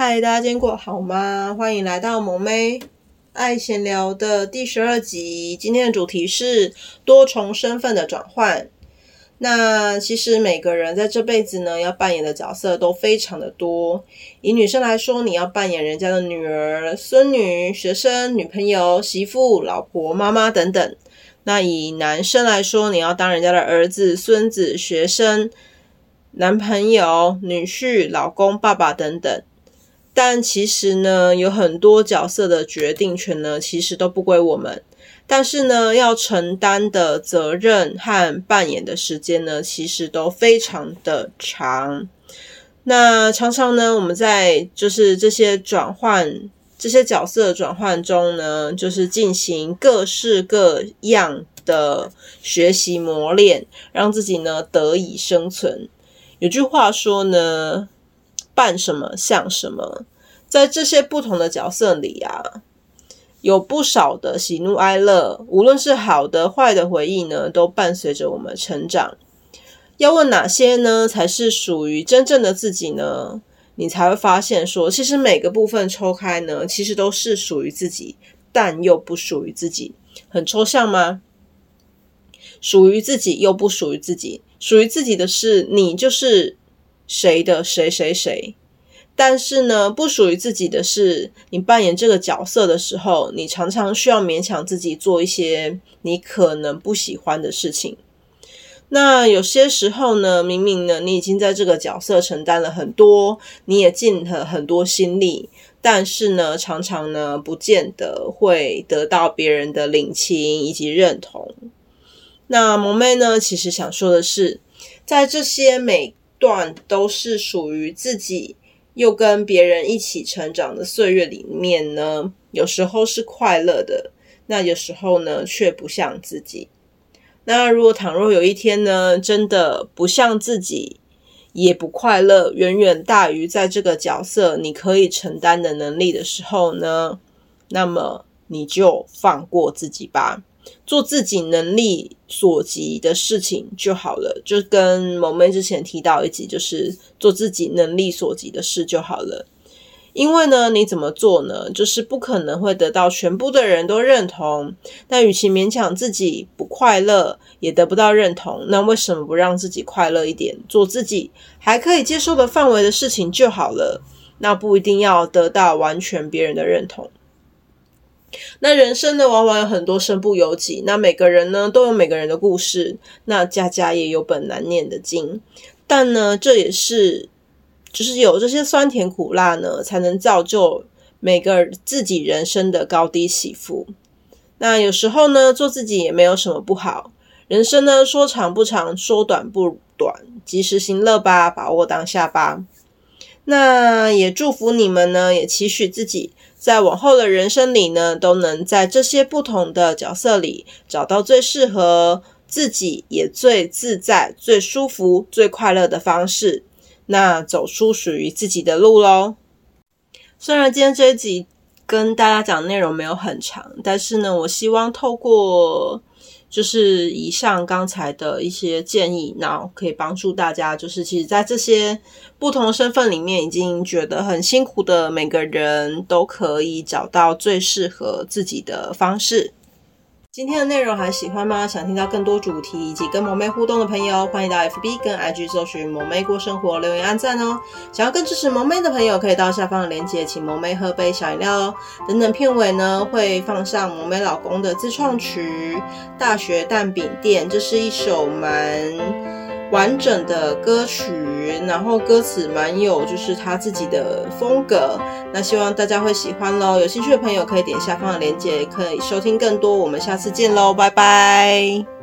嗨，大家今天过好吗？欢迎来到萌妹爱闲聊的第十二集。今天的主题是多重身份的转换。那其实每个人在这辈子呢，要扮演的角色都非常的多。以女生来说，你要扮演人家的女儿、孙女、学生、女朋友、媳妇、老婆、妈妈等等。那以男生来说，你要当人家的儿子、孙子、学生、男朋友、女婿、老公、爸爸等等。但其实呢，有很多角色的决定权呢，其实都不归我们。但是呢，要承担的责任和扮演的时间呢，其实都非常的长。那常常呢，我们在就是这些转换、这些角色转换中呢，就是进行各式各样的学习磨练，让自己呢得以生存。有句话说呢。扮什么像什么，在这些不同的角色里啊，有不少的喜怒哀乐，无论是好的坏的回忆呢，都伴随着我们成长。要问哪些呢，才是属于真正的自己呢？你才会发现说，其实每个部分抽开呢，其实都是属于自己，但又不属于自己。很抽象吗？属于自己又不属于自己，属于自己的是你，就是。谁的谁谁谁，但是呢，不属于自己的是，你扮演这个角色的时候，你常常需要勉强自己做一些你可能不喜欢的事情。那有些时候呢，明明呢，你已经在这个角色承担了很多，你也尽了很多心力，但是呢，常常呢，不见得会得到别人的领情以及认同。那萌妹呢，其实想说的是，在这些每段都是属于自己，又跟别人一起成长的岁月里面呢，有时候是快乐的，那有时候呢却不像自己。那如果倘若有一天呢，真的不像自己，也不快乐，远远大于在这个角色你可以承担的能力的时候呢，那么你就放过自己吧。做自己能力所及的事情就好了，就跟萌妹之前提到一集，就是做自己能力所及的事就好了。因为呢，你怎么做呢？就是不可能会得到全部的人都认同。但与其勉强自己不快乐，也得不到认同，那为什么不让自己快乐一点，做自己还可以接受的范围的事情就好了？那不一定要得到完全别人的认同。那人生呢，往往有很多身不由己。那每个人呢，都有每个人的故事。那家家也有本难念的经。但呢，这也是，就是有这些酸甜苦辣呢，才能造就每个自己人生的高低起伏。那有时候呢，做自己也没有什么不好。人生呢，说长不长，说短不短，及时行乐吧，把握当下吧。那也祝福你们呢，也期许自己。在往后的人生里呢，都能在这些不同的角色里找到最适合自己，也最自在、最舒服、最快乐的方式，那走出属于自己的路喽。虽然今天这一集跟大家讲的内容没有很长，但是呢，我希望透过。就是以上刚才的一些建议，然后可以帮助大家。就是其实，在这些不同身份里面，已经觉得很辛苦的每个人都可以找到最适合自己的方式。今天的内容还喜欢吗？想听到更多主题以及跟萌妹互动的朋友，欢迎到 FB 跟 IG 搜寻“萌妹过生活”留言按赞哦。想要更支持萌妹的朋友，可以到下方的链接，请萌妹喝杯小饮料哦。等等片尾呢，会放上萌妹老公的自创曲《大学蛋饼店》，这是一首蛮完整的歌曲。然后歌词蛮有就是他自己的风格，那希望大家会喜欢喽。有兴趣的朋友可以点下方的链接，可以收听更多。我们下次见喽，拜拜。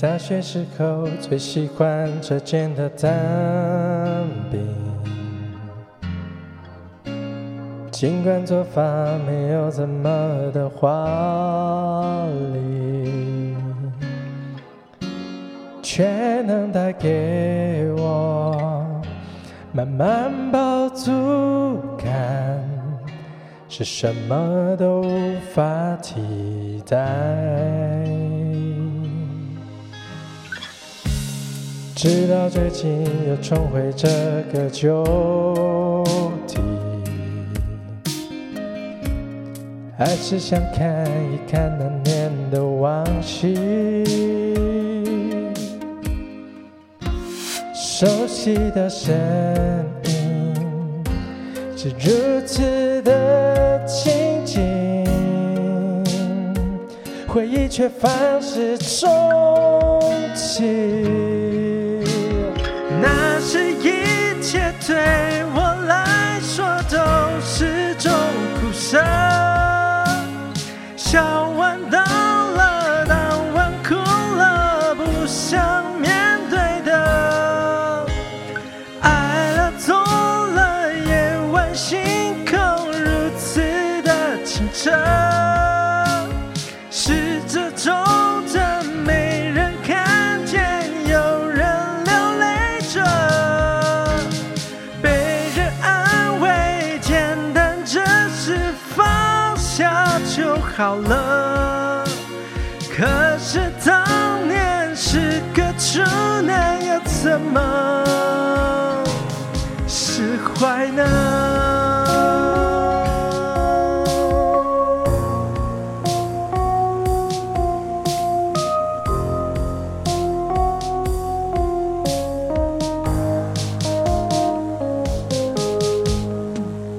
大学时候最喜欢吃煎的蛋饼，尽管做法没有怎么的华丽，却能带给我满满饱足感，是什么都无法替代。直到最近又重回这个旧地，还是想看一看那年的往昔。熟悉的声音是如此的亲近，回忆却反复重启。对我来说都是种苦涩，好了，可是当年是个处男，要怎么释怀呢？